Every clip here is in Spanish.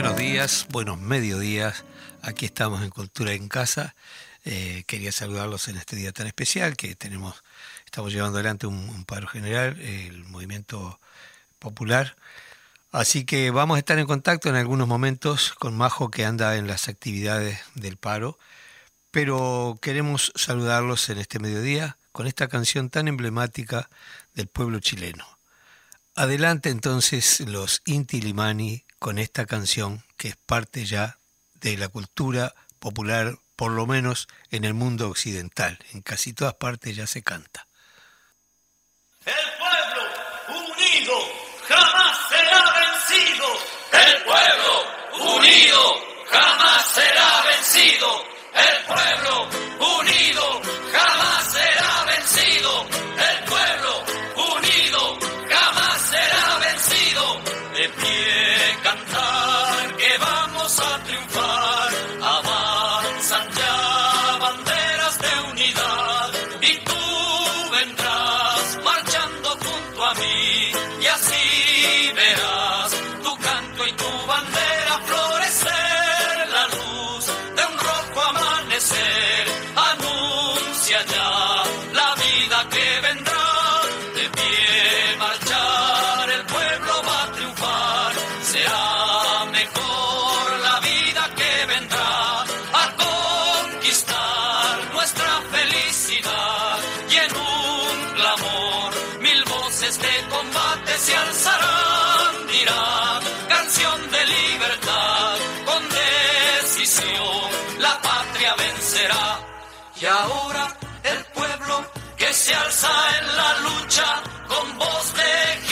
buenos días, buenos mediodías. Aquí estamos en Cultura en Casa. Eh, quería saludarlos en este día tan especial que tenemos, estamos llevando adelante un, paro general, el movimiento popular. Así que vamos a estar en contacto en algunos momentos con Majo que anda en las actividades del paro, pero queremos saludarlos en este mediodía con esta canción tan emblemática del pueblo chileno. Adelante entonces los Inti Limani con esta canción que es parte ya de la cultura popular, por lo menos en el mundo occidental. En casi todas partes ya se canta. El pueblo unido jamás será vencido. El pueblo unido jamás será vencido. El pueblo unido jamás se alzarán dirán canción de libertad con decisión la patria vencerá. Y ahora el pueblo que se alza en la lucha con voz de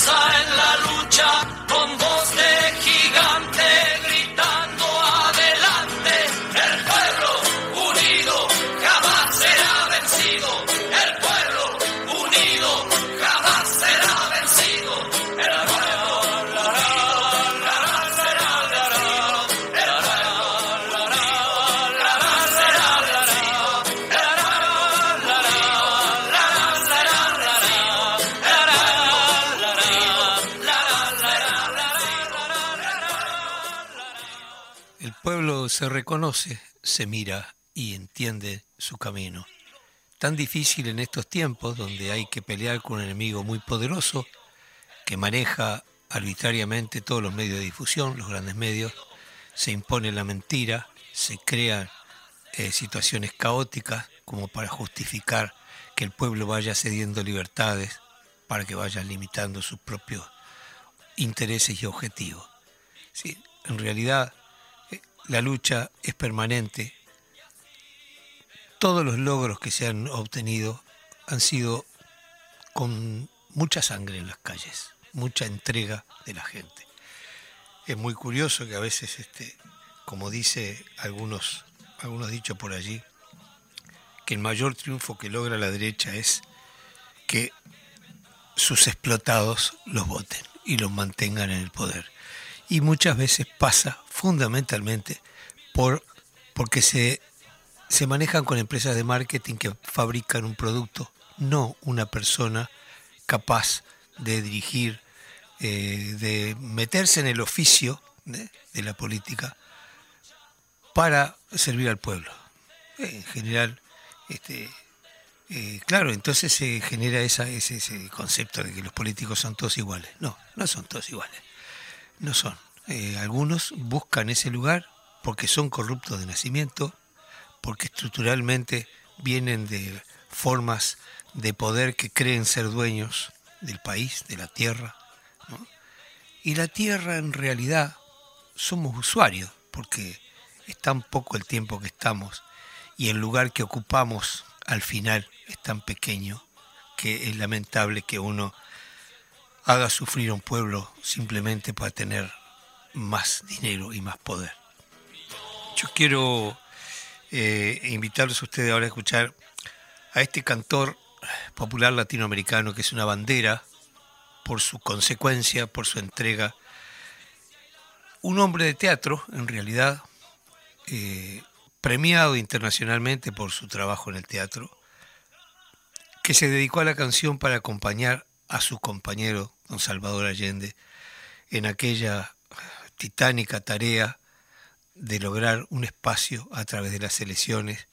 alza en la lucha con voz de se reconoce, se mira y entiende su camino. Tan difícil en estos tiempos donde hay que pelear con un enemigo muy poderoso que maneja arbitrariamente todos los medios de difusión, los grandes medios, se impone la mentira, se crean eh, situaciones caóticas como para justificar que el pueblo vaya cediendo libertades, para que vaya limitando sus propios intereses y objetivos. Sí, en realidad la lucha es permanente. Todos los logros que se han obtenido han sido con mucha sangre en las calles, mucha entrega de la gente. Es muy curioso que a veces, este, como dice algunos, algunos dichos por allí, que el mayor triunfo que logra la derecha es que sus explotados los voten y los mantengan en el poder. Y muchas veces pasa fundamentalmente por, porque se, se manejan con empresas de marketing que fabrican un producto, no una persona capaz de dirigir, eh, de meterse en el oficio de, de la política para servir al pueblo. En general, este, eh, claro, entonces se genera esa, ese, concepto de que los políticos son todos iguales. No, no son todos iguales. No son. Eh, algunos buscan ese lugar porque son corruptos de nacimiento, porque estructuralmente vienen de formas de poder que creen ser dueños del país, de la tierra. Y la tierra en realidad somos usuarios, porque es tan poco el tiempo que estamos y el lugar que ocupamos al final es tan pequeño que es lamentable que uno haga sufrir a un pueblo simplemente para tener más dinero y más poder. Yo quiero eh, invitarlos a ustedes ahora a escuchar a este cantor popular latinoamericano que es una bandera por su consecuencia, por su entrega. Un hombre de teatro, en realidad, eh, premiado internacionalmente por su trabajo en el teatro, que se dedicó a la canción para acompañar a su compañero, don Salvador Allende, en aquella titánica tarea de lograr un espacio a través de las elecciones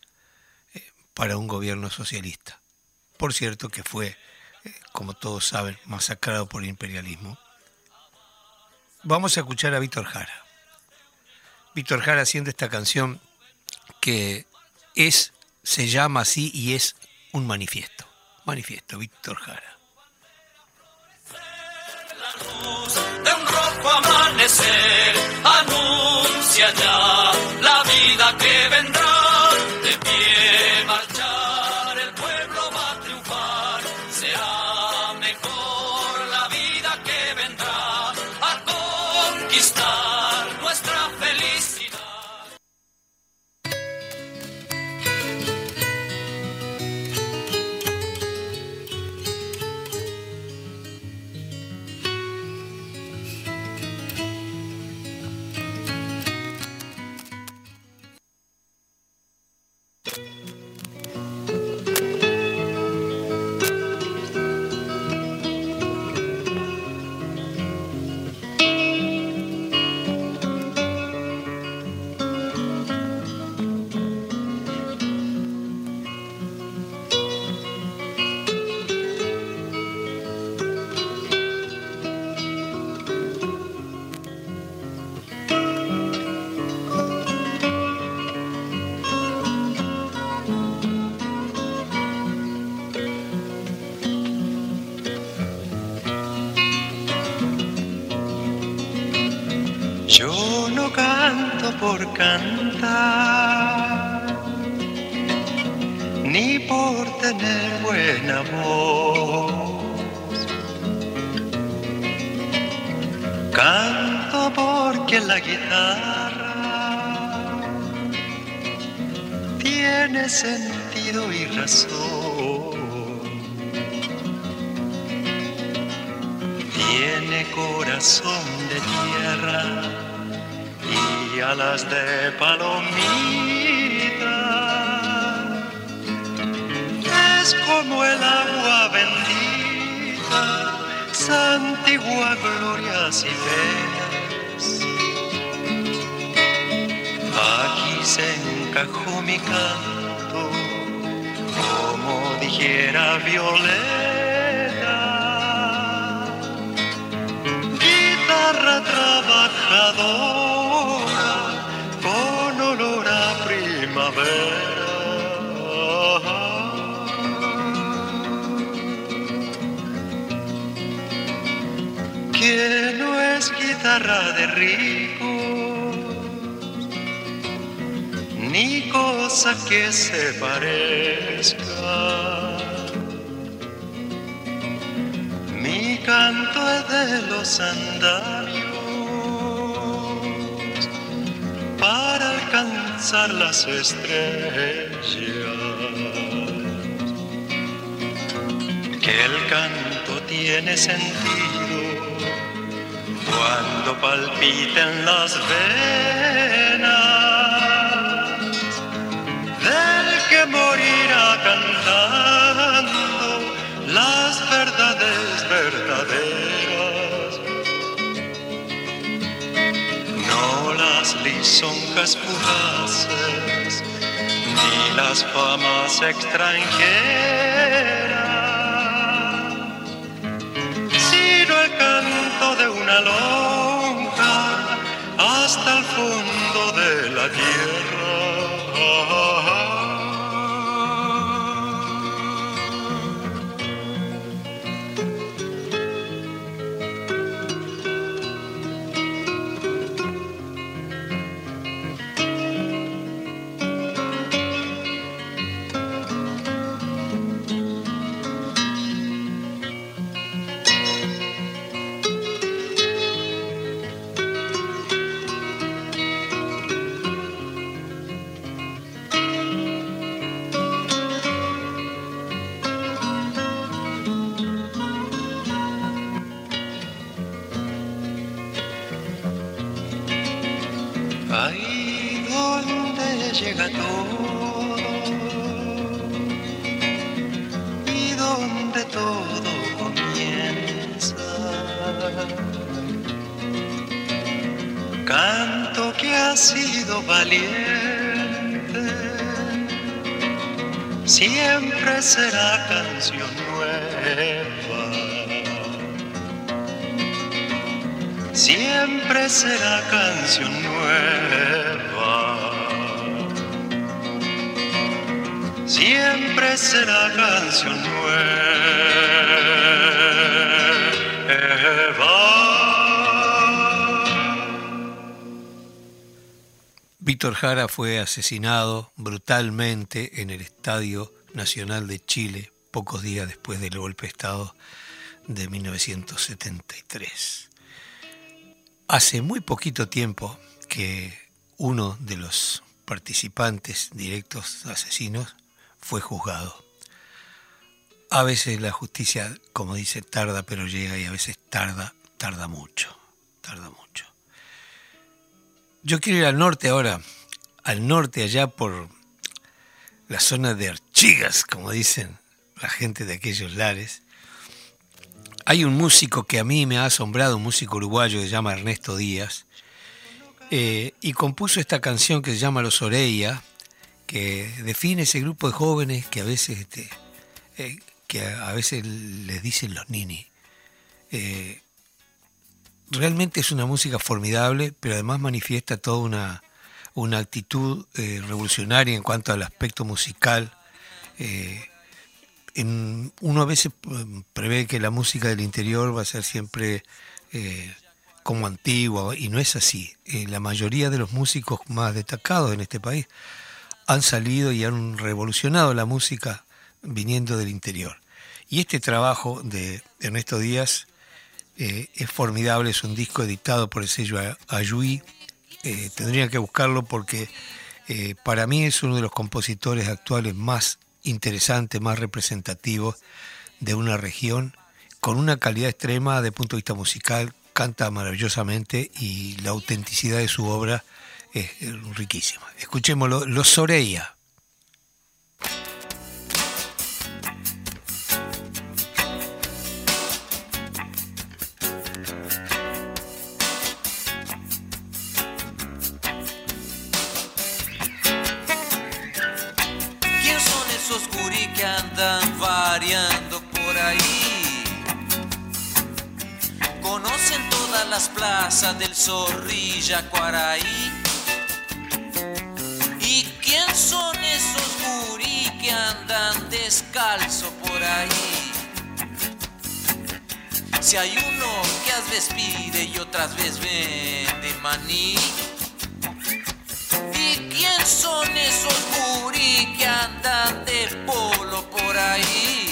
eh, para un gobierno socialista. Por cierto que fue, eh, como todos saben, masacrado por el imperialismo. Vamos a escuchar a Víctor Jara. Víctor Jara haciendo esta canción que es, se llama así y es un manifiesto. Manifiesto, Víctor Jara. De un rojo amanecer anuncia ya la vida que vendrá. Santigua glorias y penas. Aquí se encajó mi canto, como dijera Violeta guitarra trabajadora con olor a primavera. De ricos, ni cosa que se parezca. Mi canto es de los andamios para alcanzar las estrellas. Que el canto tiene sentido cuando palpiten las venas del que morirá cantando las verdades verdaderas, no las lisonjas fugaces, ni las famas extranjeras, una lonja Víctor Jara fue asesinado brutalmente en el Estadio Nacional de Chile pocos días después del golpe de Estado de 1973. Hace muy poquito tiempo que uno de los participantes directos asesinos fue juzgado. A veces la justicia, como dice, tarda pero llega y a veces tarda, tarda mucho, tarda mucho. Yo quiero ir al norte ahora, al norte allá por la zona de Archigas, como dicen la gente de aquellos lares. Hay un músico que a mí me ha asombrado, un músico uruguayo que se llama Ernesto Díaz, eh, y compuso esta canción que se llama Los Oreia, que define ese grupo de jóvenes que a veces, este, eh, que a veces les dicen los nini. Eh, realmente es una música formidable, pero además manifiesta toda una, una actitud revolucionaria en cuanto al aspecto musical en, uno a veces prevé que la música del interior va a ser siempre eh, como antigua, y no es así. Eh, la mayoría de los músicos más destacados en este país han salido y han revolucionado la música viniendo del interior. Y este trabajo de Ernesto Díaz eh, es formidable, es un disco editado por el sello Ayui. tendría que buscarlo porque para mí es uno de los compositores actuales más interesante, más representativo de una región con una calidad extrema de punto de vista musical, canta maravillosamente y la autenticidad de su obra es riquísima. Escuchémoslo, Los Soreia. Las plazas del Zorrilla, Cuaraí. ¿Y quién son esos gurí que andan descalzo por ahí? Si hay uno que a veces pide y otras veces vende maní. ¿Y quién son esos gurí que andan de polo por ahí?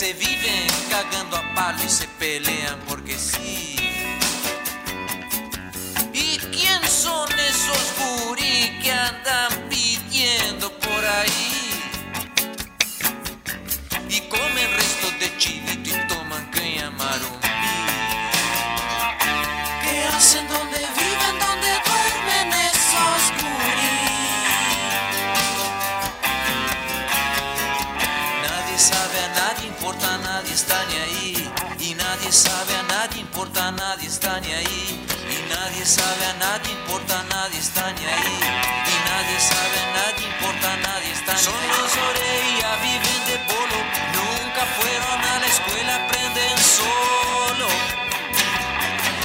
Se viven cagando a palo y se pelean porque sí. importa, nadie está ni ahí. Y nadie sabe, a nadie importa, nadie está ni ahí. Y nadie sabe, a nadie importa, nadie está ni ahí. Son los orellas, viven de polo. Nunca fueron a la escuela, aprenden solo.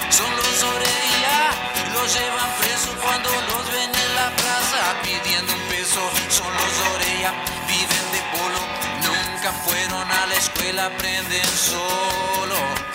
Son los orellas, los llevan presos cuando los ven en la plaza pidiendo un peso. Son los orellas, viven de polo. Nunca fueron a la escuela, aprenden solo.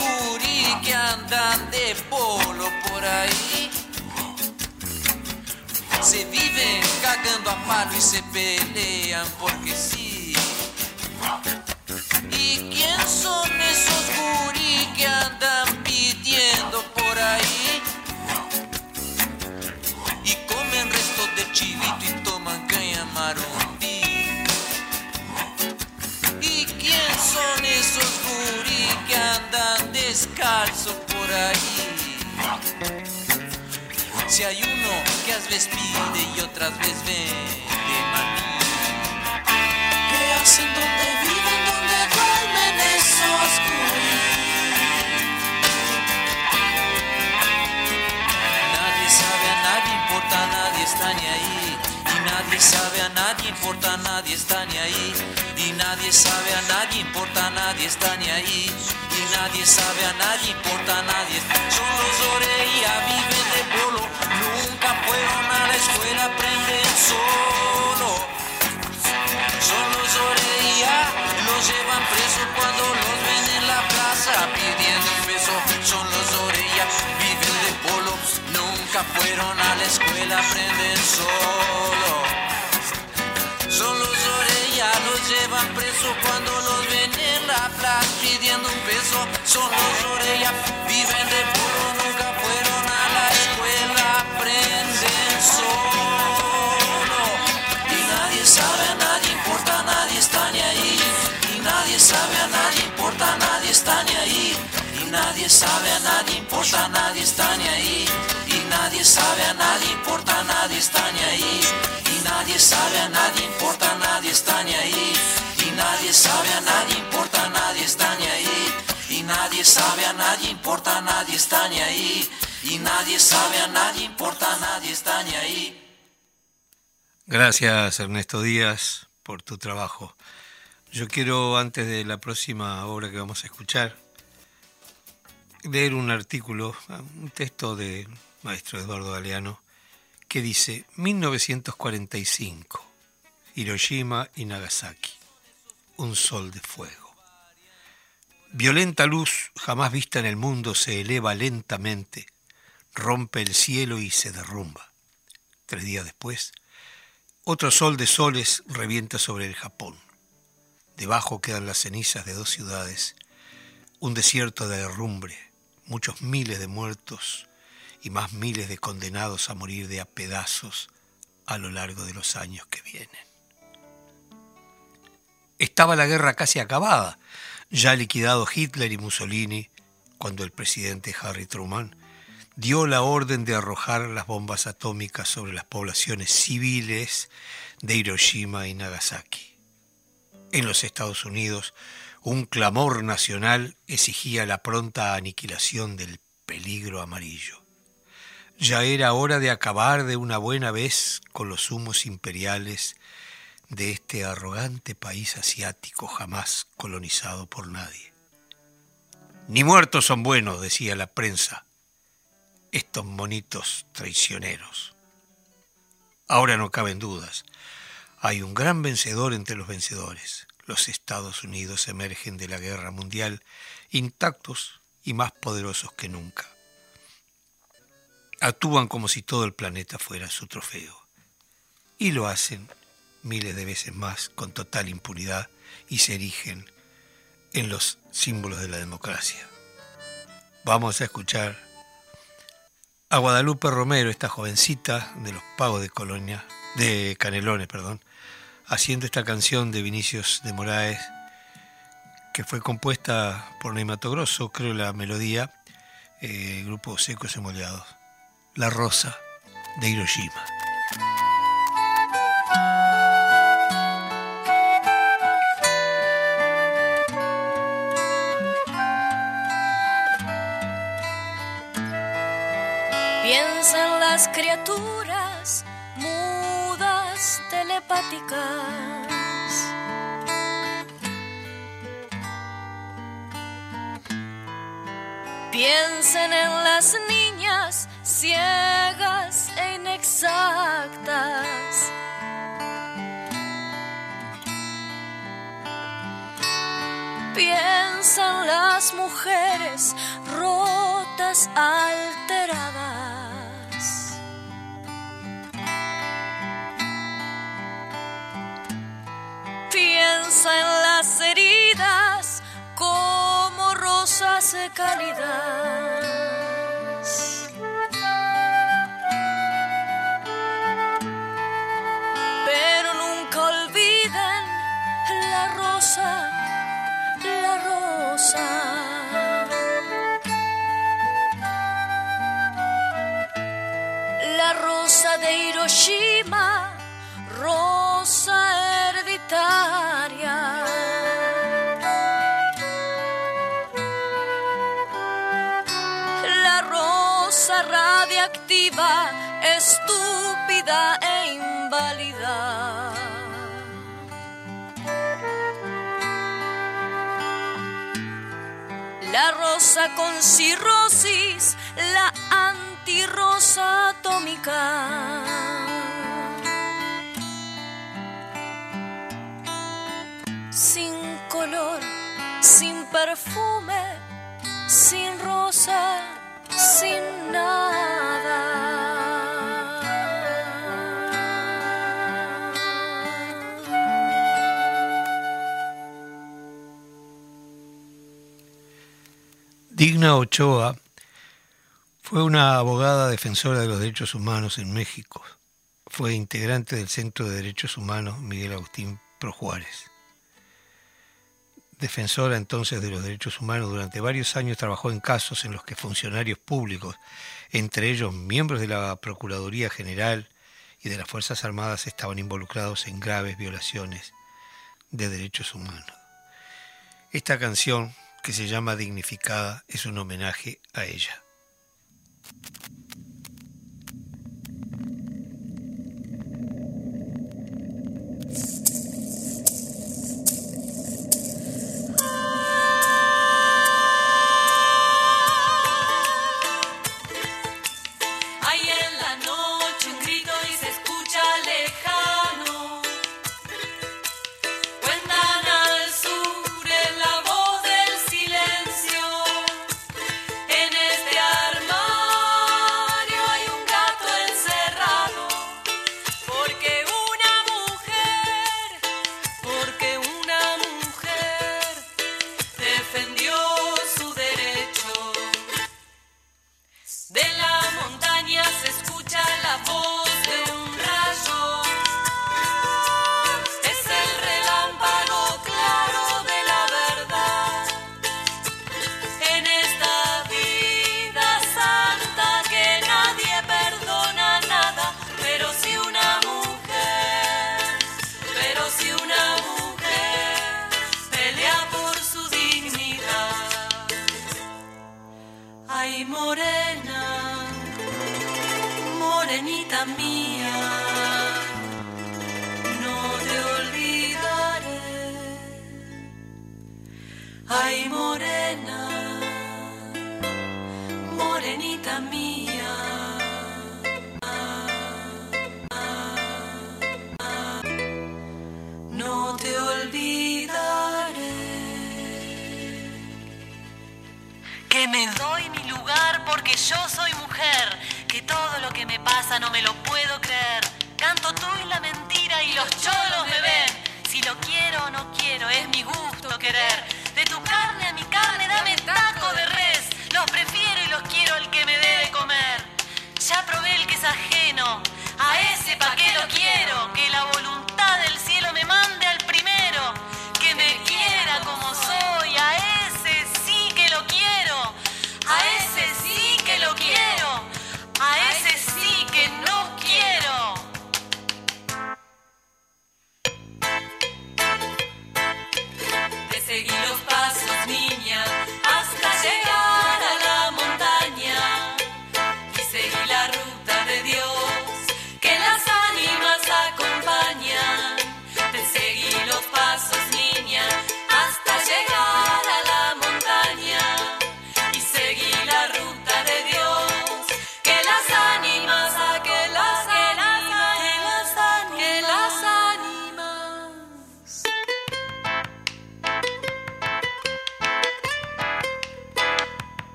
gurí que andan de polo por ahí? Se viven cagando a palo y se pelean porque sí. ¿Y quién son esos gurí que andan pidiendo por ahí? Y comen restos de chivito y toman caña marombí. ¿Y quién son esos gurí que andan descalzo por ahí? Si hay uno que a veces pide y otras veces vende maní. ¿Qué hacen donde viven, donde duermen esos gurí? Nadie sabe a nadie importa, nadie está ni ahí. Y nadie sabe a nadie importa, nadie está ni ahí. Y nadie sabe a nadie importa, nadie está ni ahí. Y nadie sabe a nadie importa, nadie está. Son los orellas, viven de polo. Nunca fueron a la escuela, aprenden solo. Son los orellas, los llevan presos cuando los ven en la plaza pidiendo un beso. Son los orellas, viven de polo, nunca fueron a la escuela, aprenden solo. Son los cuando los ven en la plaza pidiendo un beso. Son los orellas, viven de polo, nunca fueron a la escuela, aprenden solo. Y nadie sabe a nadie importa, nadie está ni ahí. Y nadie sabe a nadie importa, nadie está ni ahí. Y nadie sabe a nadie importa, nadie está ni ahí. Y nadie sabe a nadie importa, nadie está ni ahí. Y nadie sabe a nadie importa, nadie está ni ahí. Nadie sabe a nadie importa, nadie está ni ahí. Y nadie sabe a nadie importa, nadie está ni ahí. Y nadie sabe a nadie importa, nadie está ni ahí. Gracias Ernesto Díaz por tu trabajo. Yo quiero, antes de la próxima obra que vamos a escuchar, leer un artículo, un texto de maestro Eduardo Galeano, que dice 1945, Hiroshima y Nagasaki, un sol de fuego. Violenta luz jamás vista en el mundo se eleva lentamente, rompe el cielo y se derrumba. Tres días después, otro sol de soles revienta sobre el Japón. Debajo quedan las cenizas de dos ciudades, un desierto de derrumbre, muchos miles de muertos y más miles de condenados a morir de a pedazos a lo largo de los años que vienen. Estaba la guerra casi acabada, ya liquidado Hitler y Mussolini, cuando el presidente Harry Truman dio la orden de arrojar las bombas atómicas sobre las poblaciones civiles de Hiroshima y Nagasaki. En los Estados Unidos, un clamor nacional exigía la pronta aniquilación del peligro amarillo. Ya era hora de acabar de una buena vez con los humos imperiales de este arrogante país asiático jamás colonizado por nadie. Ni muertos son buenos, decía la prensa, estos monitos traicioneros. Ahora no caben dudas, hay un gran vencedor entre los vencedores. Los Estados Unidos emergen de la guerra mundial intactos y más poderosos que nunca. Actúan como si todo el planeta fuera su trofeo. Y lo hacen miles de veces más con total impunidad y se erigen en los símbolos de la democracia. Vamos a escuchar a Guadalupe Romero, esta jovencita de los pagos de Colonia, de Canelones, perdón, haciendo esta canción de Vinicius de Moraes, que fue compuesta por Neymato Grosso, creo la melodía, eh, grupo Secos y Mollados, La Rosa de Hiroshima. Piensa en las criaturas mudas telepáticas. Piensen en las niñas ciegas e inexactas. Piensan las mujeres rotas, alteradas. En las heridas como rosas cálidas. Pero nunca olviden la rosa, la rosa. La rosa de Hiroshima, rosa La rosa radiactiva, estúpida e inválida. La rosa con cirrosis, la antirrosa atómica. Sin color, sin perfume, sin rosa, sin nada. Digna Ochoa fue una abogada defensora de los derechos humanos en México. Fue integrante del Centro de Derechos Humanos Miguel Agustín Pro Juárez. Defensora entonces de los derechos humanos, durante varios años trabajó en casos en los que funcionarios públicos, entre ellos miembros de la Procuraduría General y de las Fuerzas Armadas, estaban involucrados en graves violaciones de derechos humanos. Esta canción, que se llama Dignificada, es un homenaje a ella.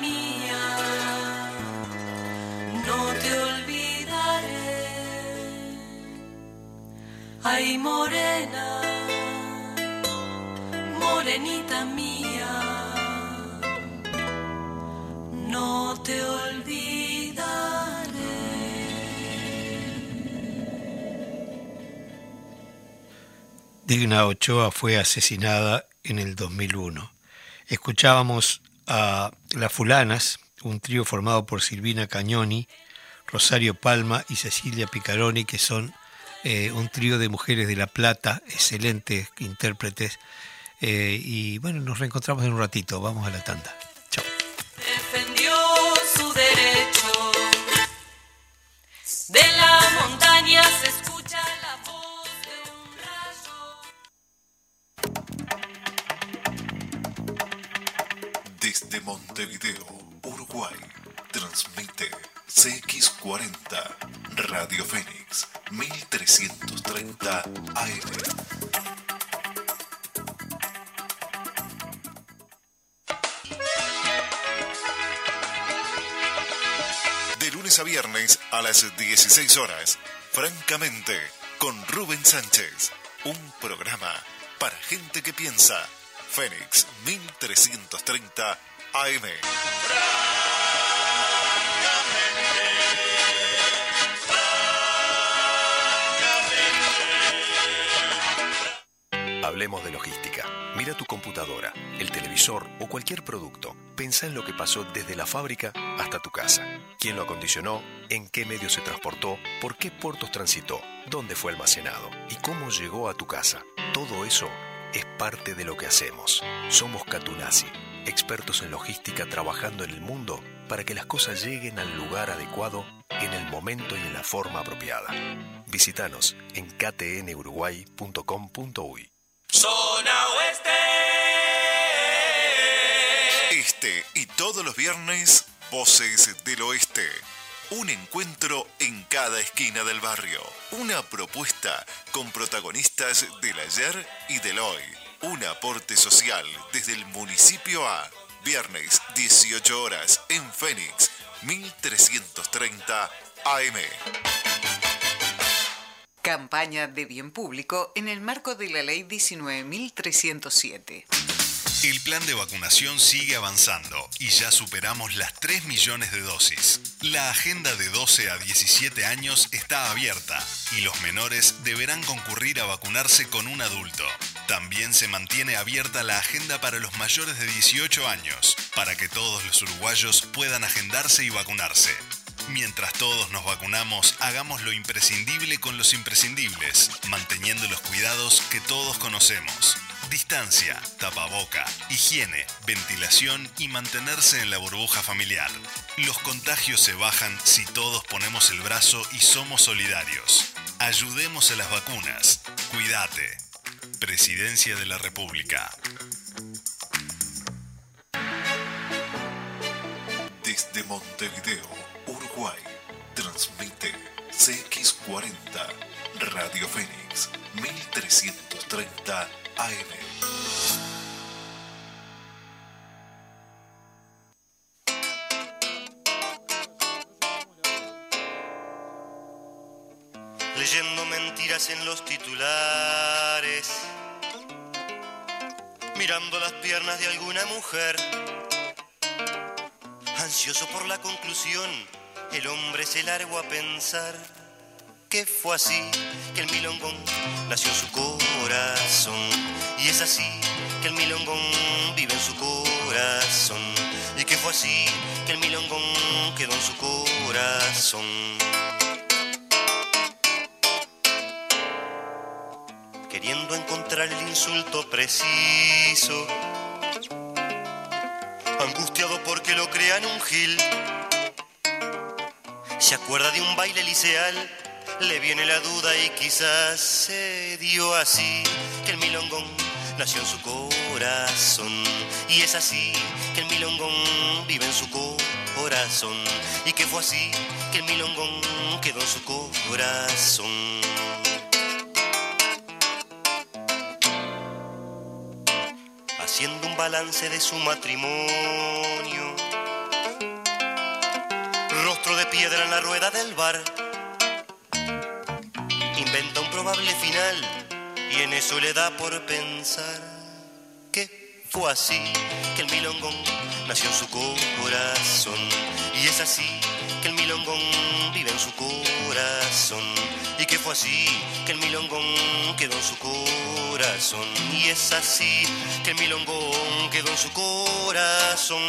mía, no te olvidaré. Ay, morena, morenita mía, no te olvidaré. Digna Ochoa fue asesinada en el 2001. Escuchábamos a Las Fulanas, un trío formado por Silvina Cañoni, Rosario Palma y Cecilia Picaroni, que son eh, un trío de mujeres de La Plata, excelentes intérpretes. Eh, y bueno, nos reencontramos en un ratito. Vamos a la tanda. Chao. defendió su derecho. De la montaña se escucha Desde Montevideo, Uruguay, transmite CX40 Radio Fénix 1330 AM. De lunes a viernes a las 16 horas, francamente, con Rubén Sánchez. Un programa para gente que piensa. Fénix 1330 AM. Hablemos de logística. Mira tu computadora, el televisor o cualquier producto. Pensa en lo que pasó desde la fábrica hasta tu casa. ¿Quién lo acondicionó? ¿En qué medio se transportó? ¿Por qué puertos transitó? ¿Dónde fue almacenado? ¿Y cómo llegó a tu casa? Todo eso es parte de lo que hacemos. Somos Catunasi, expertos en logística trabajando en el mundo para que las cosas lleguen al lugar adecuado en el momento y en la forma apropiada. Visítanos en ktnuruguay.com.uy. Zona Oeste. Este y todos los viernes, Voces del Oeste. Un encuentro en cada esquina del barrio. Una propuesta con protagonistas del ayer y del hoy. Un aporte social desde el municipio a viernes 18 horas en Fénix 1330 AM. Campaña de bien público en el marco de la Ley 19.307. El plan de vacunación sigue avanzando y ya superamos las 3 millones de dosis. La agenda de 12 a 17 años está abierta y los menores deberán concurrir a vacunarse con un adulto. También se mantiene abierta la agenda para los mayores de 18 años, para que todos los uruguayos puedan agendarse y vacunarse. Mientras todos nos vacunamos, hagamos lo imprescindible con los imprescindibles, manteniendo los cuidados que todos conocemos. Distancia, tapaboca, higiene, ventilación y mantenerse en la burbuja familiar. Los contagios se bajan si todos ponemos el brazo y somos solidarios. Ayudemos a las vacunas. Cuídate. Presidencia de la República. Desde Montevideo, Uruguay, transmite CX40 Radio Fénix 1330 AM. leyendo mentiras en los titulares, mirando las piernas de alguna mujer, ansioso por la conclusión, el hombre se largó a pensar que fue así que el milongón nació en su corazón y es así que el milongón vive en su corazón y que fue así que el milongón quedó en su corazón. queriendo encontrar el insulto preciso. Angustiado porque lo crean un gil. Se acuerda de un baile liceal, le viene la duda y quizás se dio así que el milongón nació en su corazón. Y es así que el milongón vive en su corazón. Y que fue así que el milongón quedó en su corazón. haciendo un balance de su matrimonio. De piedra en la rueda del bar. inventa un probable final y en eso le da por pensar que fue así que el milongón nació en su corazón y es así que el milongón vive en su corazón y que fue así que el milongón quedó en su corazón y es así que el milongón quedó en su corazón.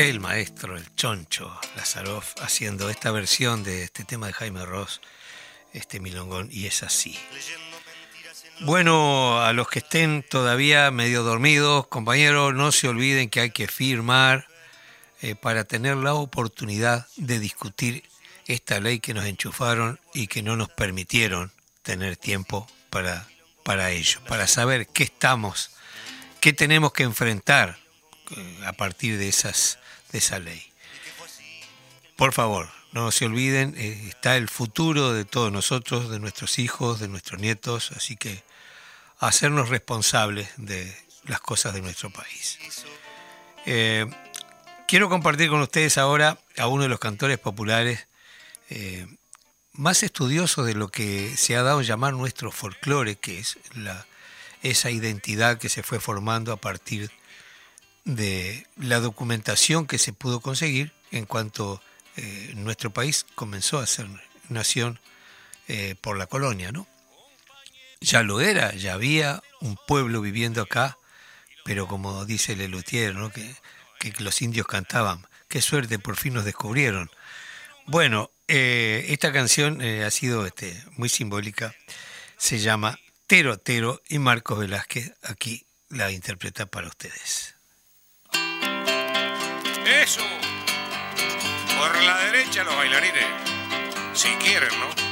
El maestro, el choncho Lazaroff, haciendo esta versión de este tema de Jaime Ross, este milongón, y es así. Bueno, a los que estén todavía medio dormidos, compañeros, no se olviden que hay que firmar eh, para tener la oportunidad de discutir esta ley que nos enchufaron y que no nos permitieron tener tiempo para, para ello, para saber qué estamos, qué tenemos que enfrentar eh, a partir de esas de esa ley. Por favor, no se olviden, eh, está el futuro de todos nosotros, de nuestros hijos, de nuestros nietos, así que hacernos responsables de las cosas de nuestro país. Eh, quiero compartir con ustedes ahora a uno de los cantores populares eh, más estudiosos de lo que se ha dado llamar nuestro folclore, que es la, esa identidad que se fue formando a partir de la documentación que se pudo conseguir en cuanto eh, nuestro país comenzó a ser nación eh, por la colonia, ¿no? Ya lo era, ya había un pueblo viviendo acá, pero como dice Lelutier, ¿no? Que, los indios cantaban, qué suerte, por fin nos descubrieron. Bueno, eh, esta canción ha sido este, muy simbólica, se llama Tero Tero y Marcos Velázquez aquí la interpreta para ustedes. Eso. Por la derecha los bailarines. Si quieren, ¿no?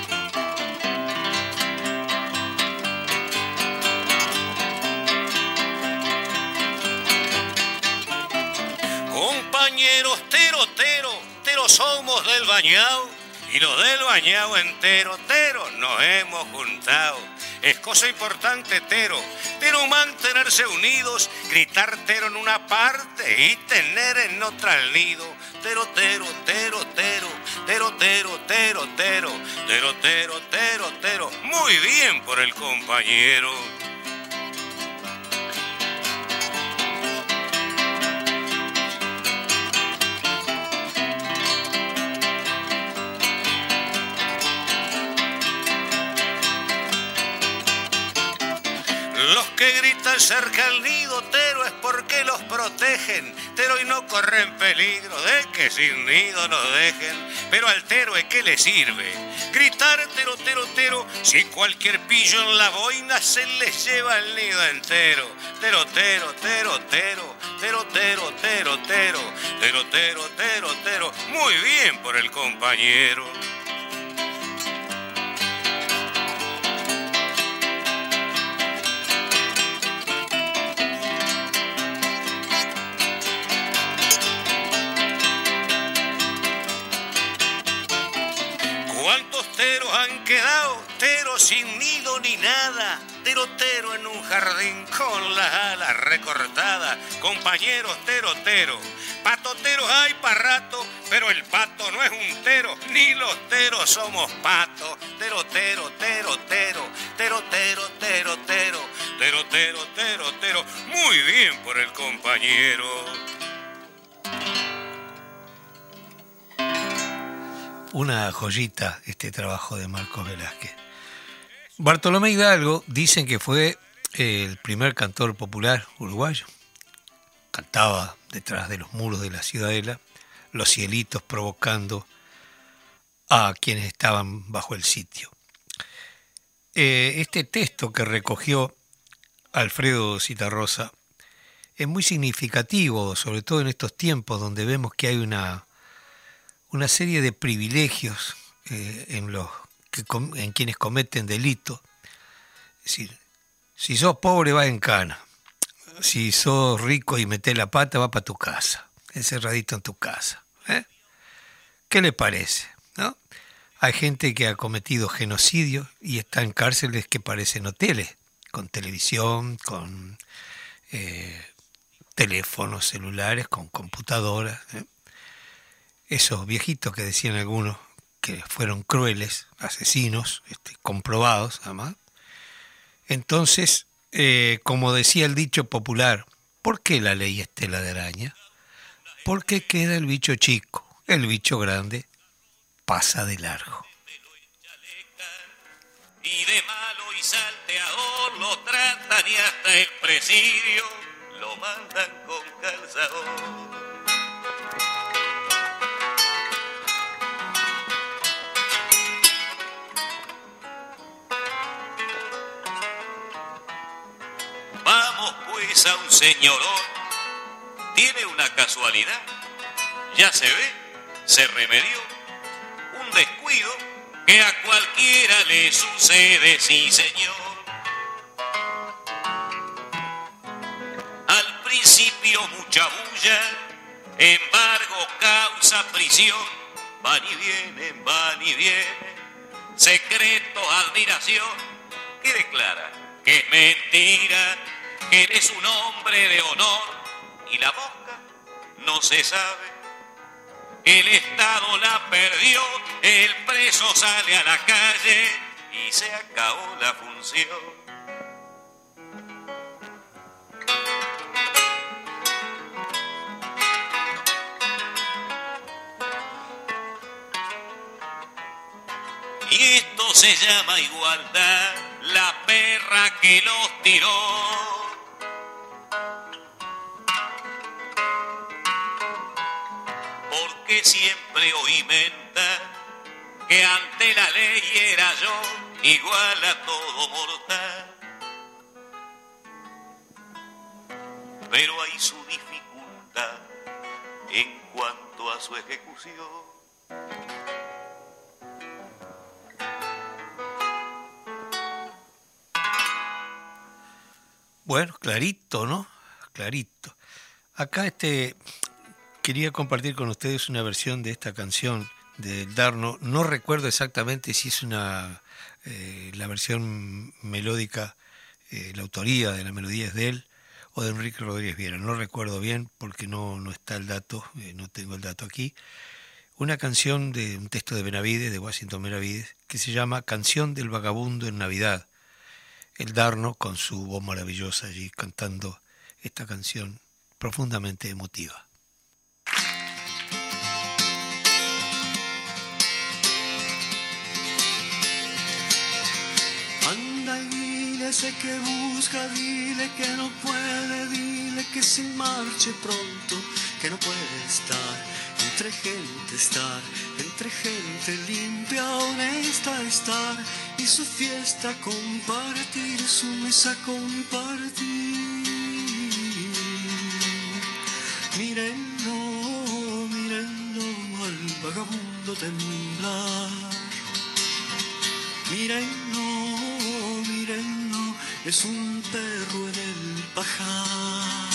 Compañeros tero, tero, somos del bañado y los del bañado entero, tero nos hemos juntado es cosa importante, Tero. Tero mantenerse unidos, gritar Tero en una parte y tener en otra el nido. Tero, Tero, Tero, Tero, Tero, Tero, Tero, Tero, Tero, Tero. Muy bien por el compañero. Que gritan cerca al nido, Tero, es porque los protegen, Tero, y no corren peligro de que sin nido nos dejen. Pero al Tero, ¿es qué le sirve? Gritar Tero, Tero, Tero, si cualquier pillo en la boina se les lleva el nido entero. Tero, Tero, Tero, Tero, Tero, Tero, Tero, Tero, Tero, Tero, Tero, Tero. Muy bien por el compañero. Quedado? Teros sin nido ni nada. Terotero en un jardín con las alas recortadas. Compañeros terotero. Patoteros hay para rato, pero el pato no es un tero, ni los teros somos patos. Terotero, terotero, terotero, terotero, terotero, terotero. Muy bien por el compañero. Una joyita este trabajo de Marcos Velázquez. Bartolomé Hidalgo dicen que fue el primer cantor popular uruguayo. Cantaba detrás de los muros de la ciudadela, los cielitos provocando a quienes estaban bajo el sitio. Eh, este texto que recogió Alfredo Citarrosa es muy significativo, sobre todo en estos tiempos donde vemos que hay una una serie de privilegios eh, en, los que, en quienes cometen delito. Es decir, si sos pobre va en cana, si sos rico y metés la pata va para tu casa, encerradito en tu casa. ¿eh? ¿Qué le parece? ¿No? Hay gente que ha cometido genocidio y está en cárceles que parecen hoteles, con televisión, con eh, teléfonos celulares, con computadoras. Esos viejitos que decían algunos que fueron crueles, asesinos, este, comprobados además. Entonces, eh, como decía el dicho popular, ¿por qué la ley es tela de araña? Porque queda el bicho chico, el bicho grande pasa de largo. Y de malo y salteador lo tratan y hasta el presidio lo mandan con calzador. Pues a un señorón, tiene una casualidad, ya se ve, se remedió, un descuido que a cualquiera le sucede, sí señor. Al principio mucha bulla, embargo causa prisión, van y vienen, van y vienen, secreto, admiración, que declara que es mentira, eres un hombre de honor y la mosca no se sabe. El Estado la perdió, el preso sale a la calle y se acabó la función. Y esto se llama igualdad, la perra que los tiró. Porque siempre oí mentar que ante la ley era yo igual a todo mortal. Pero hay su dificultad en cuanto a su ejecución. Bueno, clarito, ¿no? Clarito. Acá este quería compartir con ustedes una versión de esta canción del Darno. No recuerdo exactamente si es una eh, la versión melódica, eh, la autoría de la melodía es de él o de Enrique Rodríguez Viera. No recuerdo bien porque no, no está el dato, eh, no tengo el dato aquí. Una canción de un texto de Benavides, de Washington Benavides, que se llama Canción del Vagabundo en Navidad el Darno con su voz maravillosa allí cantando esta canción profundamente emotiva. Ese que busca, dile que no puede, dile que se marche pronto, que no puede estar entre gente estar, entre gente limpia, honesta estar, y su fiesta compartir, su mesa compartir. Mírenlo, mírenlo al vagabundo temblar. Mírenlo, mírenlo, es un perro en el pajar.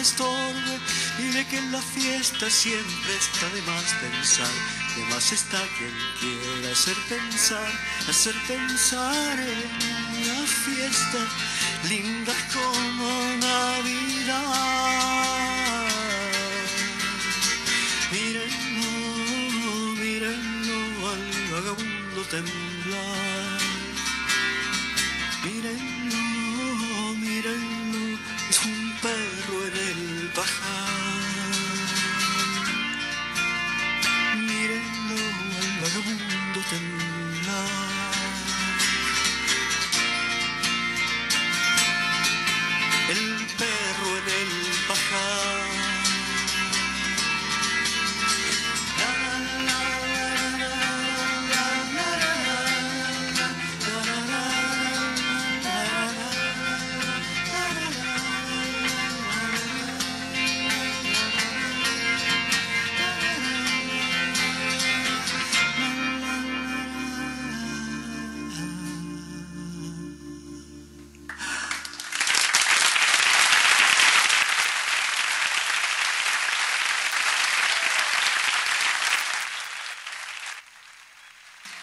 Estorbe, dile que en la fiesta siempre está de más pensar, de más está quien quiera hacer pensar, hacer pensar en la fiesta, linda como Navidad. Mírenlo, mírenlo al vagabundo temblar.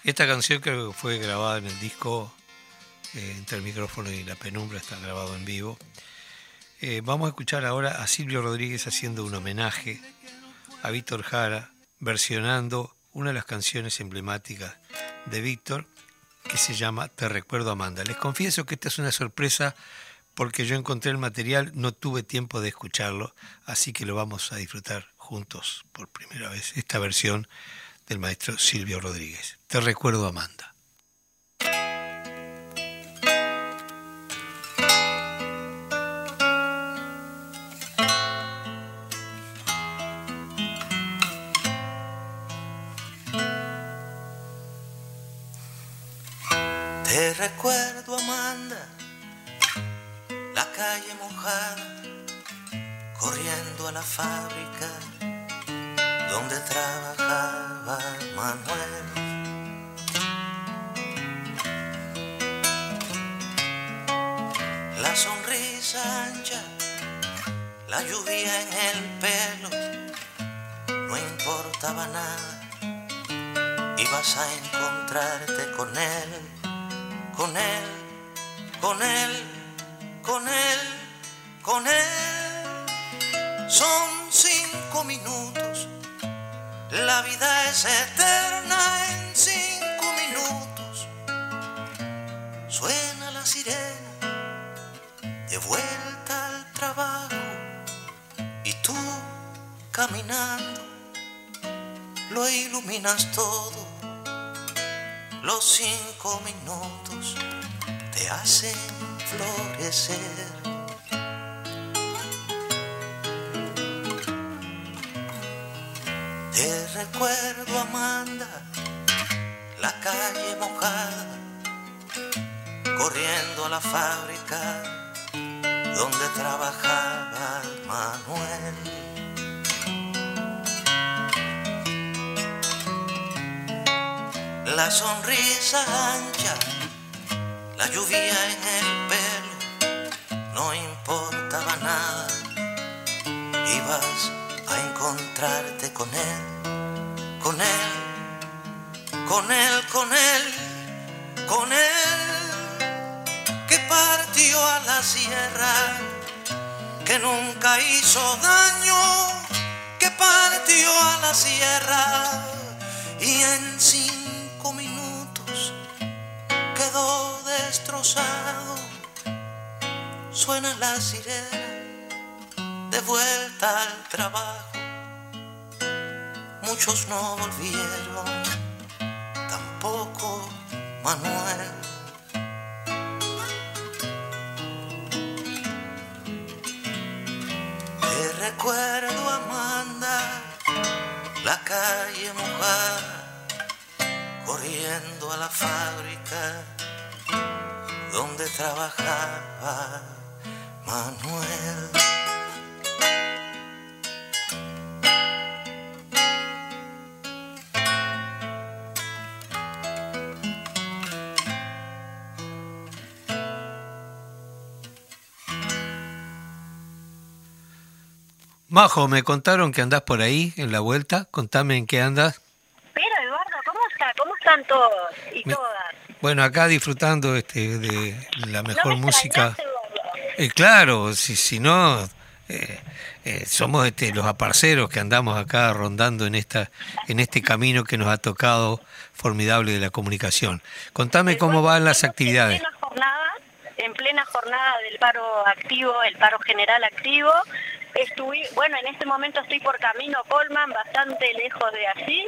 Esta canción creo que fue grabada en el disco, eh, entre el micrófono y la penumbra, está grabado en vivo. Eh, vamos a escuchar ahora a Silvio Rodríguez haciendo un homenaje a Víctor Jara, versionando una de las canciones emblemáticas de Víctor, que se llama Te recuerdo Amanda. Les confieso que esta es una sorpresa porque yo encontré el material, no tuve tiempo de escucharlo, así que lo vamos a disfrutar juntos por primera vez, esta versión del maestro Silvio Rodríguez. Te recuerdo, Amanda. Te Los cinco minutos te hacen florecer. Te recuerdo, Amanda, la calle mojada, corriendo a la fábrica donde trabajaba Manuel. La sonrisa ancha, la lluvia en el pelo, no importaba nada, ibas a encontrarte con él, con él, con él, con él, con él, que partió a la sierra, que nunca hizo daño, que partió a la sierra y en Suena la sirena de vuelta al trabajo. Muchos no volvieron, tampoco Manuel. Te recuerdo, Amanda, la calle mojada, corriendo a la fábrica donde trabajaba Manuel. Majo, me contaron que andás por ahí en la vuelta. Contame en qué andas. Pero Eduardo, ¿cómo está? ¿Cómo están todos y todas? Bueno, acá disfrutando este, de la mejor ¿No me música. Eh, claro, si, si no, eh, eh, somos este, los aparceros que andamos acá rondando en, esta, en este camino que nos ha tocado formidable de la comunicación. Contame cómo van las actividades. En plena jornada, en plena jornada del paro activo, el paro general activo, estuve, bueno, en este momento estoy por camino Colman, bastante lejos de allí.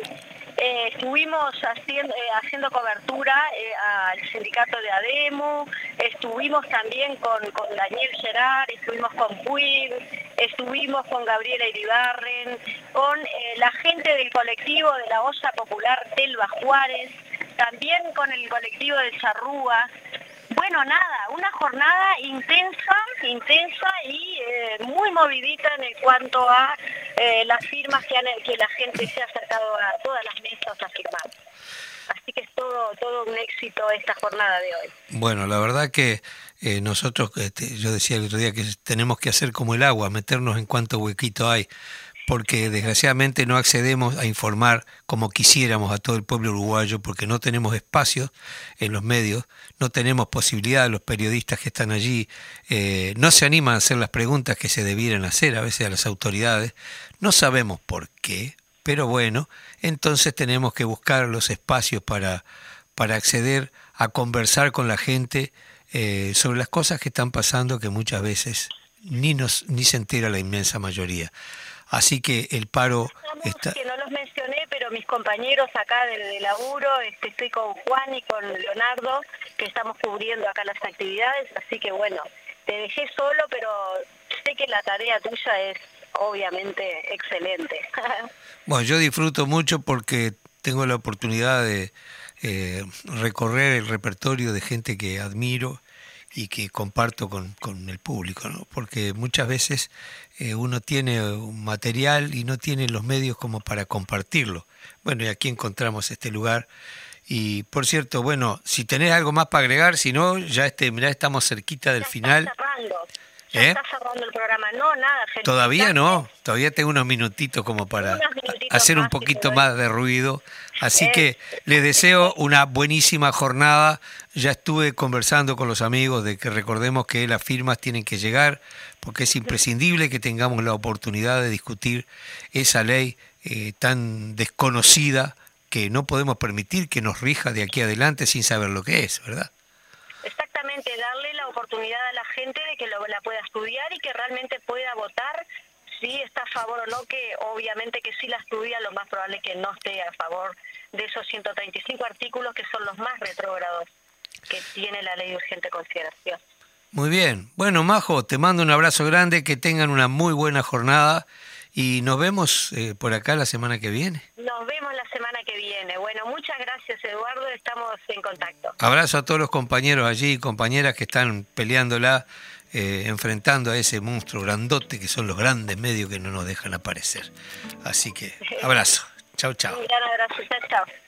Eh, estuvimos haciendo, eh, haciendo cobertura eh, al sindicato de ADEMO, estuvimos también con, con Daniel Gerard, estuvimos con Puig, estuvimos con Gabriela Iribarren, con la gente del colectivo de la Olla Popular Telva Juárez, también con el colectivo de Charrúa. Bueno, nada, una jornada intensa, intensa y eh, muy movidita en cuanto a eh, las firmas que, han, que la gente se ha acercado a todas las mesas a firmar. Así que es todo, todo un éxito esta jornada de hoy. Bueno, la verdad que eh, nosotros, este, yo decía el otro día que tenemos que hacer como el agua, meternos en cuanto huequito hay, porque desgraciadamente no accedemos a informar como quisiéramos a todo el pueblo uruguayo, porque no tenemos espacios en los medios, no tenemos posibilidad, los periodistas que están allí eh, no se animan a hacer las preguntas que se debieran hacer a veces a las autoridades, no sabemos por qué, pero bueno, entonces tenemos que buscar los espacios para, para acceder a conversar con la gente eh, sobre las cosas que están pasando que muchas veces ni, nos, ni se entera la inmensa mayoría. Así que el paro está... Que no los mencioné, pero mis compañeros acá del, del laburo, este, estoy con Juan y con Leonardo, que estamos cubriendo acá las actividades, así que bueno, te dejé solo, pero sé que la tarea tuya es obviamente excelente. Bueno, yo disfruto mucho porque tengo la oportunidad de eh, recorrer el repertorio de gente que admiro y que comparto con, con el público, ¿no? porque muchas veces eh, uno tiene un material y no tiene los medios como para compartirlo. Bueno, y aquí encontramos este lugar. Y por cierto, bueno, si tenés algo más para agregar, si no, ya este, mirá, estamos cerquita del final. Ya ¿Eh? está cerrando el programa. No, nada, Todavía no, todavía tengo unos minutitos como para minutitos hacer un poquito más de ruido. Así que les deseo una buenísima jornada. Ya estuve conversando con los amigos de que recordemos que las firmas tienen que llegar porque es imprescindible que tengamos la oportunidad de discutir esa ley eh, tan desconocida que no podemos permitir que nos rija de aquí adelante sin saber lo que es, ¿verdad? Exactamente, darle la oportunidad a la gente de que lo, la pueda estudiar y que realmente pueda votar si está a favor o no, que obviamente que si la estudia, lo más probable es que no esté a favor de esos 135 artículos que son los más retrógrados que tiene la ley de urgente consideración. Muy bien. Bueno, Majo, te mando un abrazo grande, que tengan una muy buena jornada y nos vemos eh, por acá la semana que viene. Nos vemos la semana que viene. Bueno, muchas gracias Eduardo, estamos en contacto. Abrazo a todos los compañeros allí y compañeras que están peleándola, eh, enfrentando a ese monstruo grandote que son los grandes medios que no nos dejan aparecer. Así que, abrazo. Chau, chau. Un gran abrazo, chao, chao.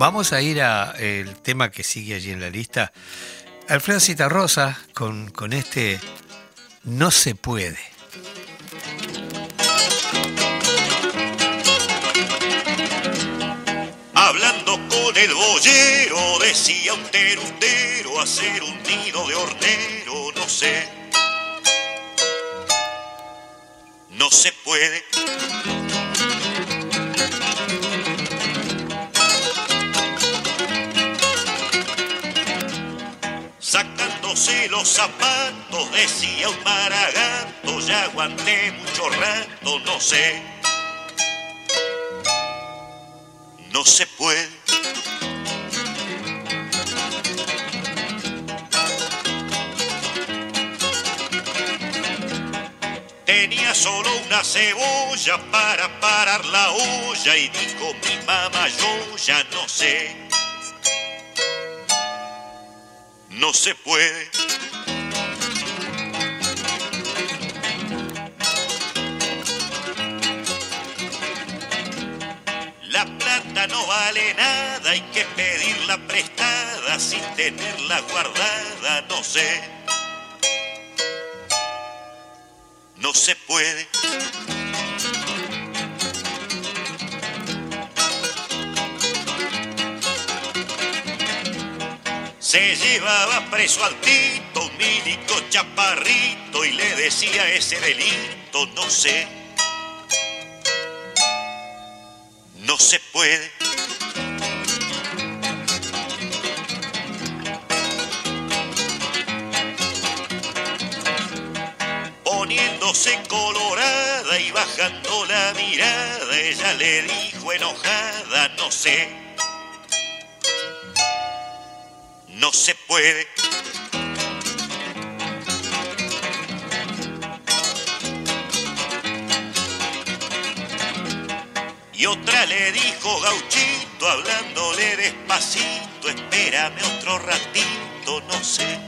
Vamos a ir a el tema que sigue allí en la lista. Alfredo Citarrosa con, con este No se puede. Hablando con el boyero, decía un terutero, hacer un nido de hornero, no sé. No se puede. Sacándose los zapatos, decía un maragato, ya aguanté mucho rato, no sé. No se puede. Tenía solo una cebolla para parar la olla y dijo mi mamá yo ya no sé. No se puede. La plata no vale nada, hay que pedirla prestada sin tenerla guardada, no sé. No se puede. Se llevaba preso al Tito, milico chaparrito, y le decía ese delito, no sé. No se puede. Poniéndose colorada y bajando la mirada, ella le dijo enojada, no sé. No se puede. Y otra le dijo gauchito, hablándole despacito, espérame otro ratito, no sé.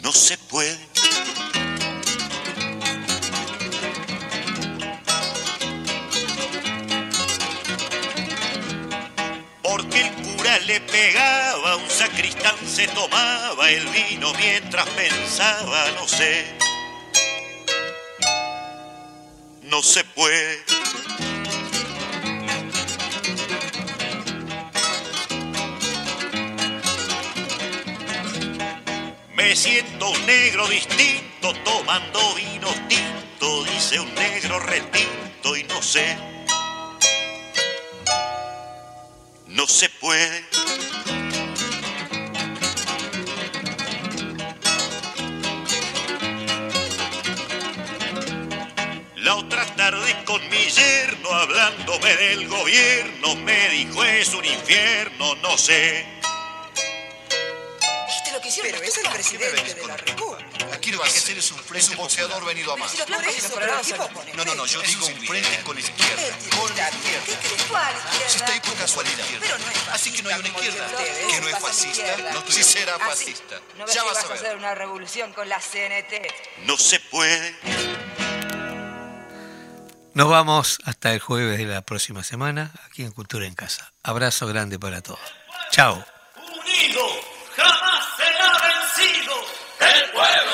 No se puede. Le pegaba, un sacristán se tomaba el vino mientras pensaba, no sé, no se puede. Me siento un negro distinto tomando vino tinto, dice un negro retinto y no sé, no se puede. La otra tarde con mi yerno hablándome del gobierno me dijo es un infierno, no sé. ¿Viste lo que hicieron? Pero es el presidente de la República. Es un frente, un boxeador venido a más. Pero si lo por eso, pero el tipo pone- No, no, no, yo digo un frente con izquierda. Con la izquierda. ¿Cuál izquierda? Si está ahí por casualidad. Pero no es fascista, Así que no hay una izquierda. Que no es fascista. No si será Ah, fascista. ¿No ves Ya que vas a ver. hacer una revolución con la CNT? No se puede. Nos vamos hasta el jueves de la próxima semana aquí en Cultura en Casa. Abrazo grande para todos. Chao. Unido jamás será vencido. El pueblo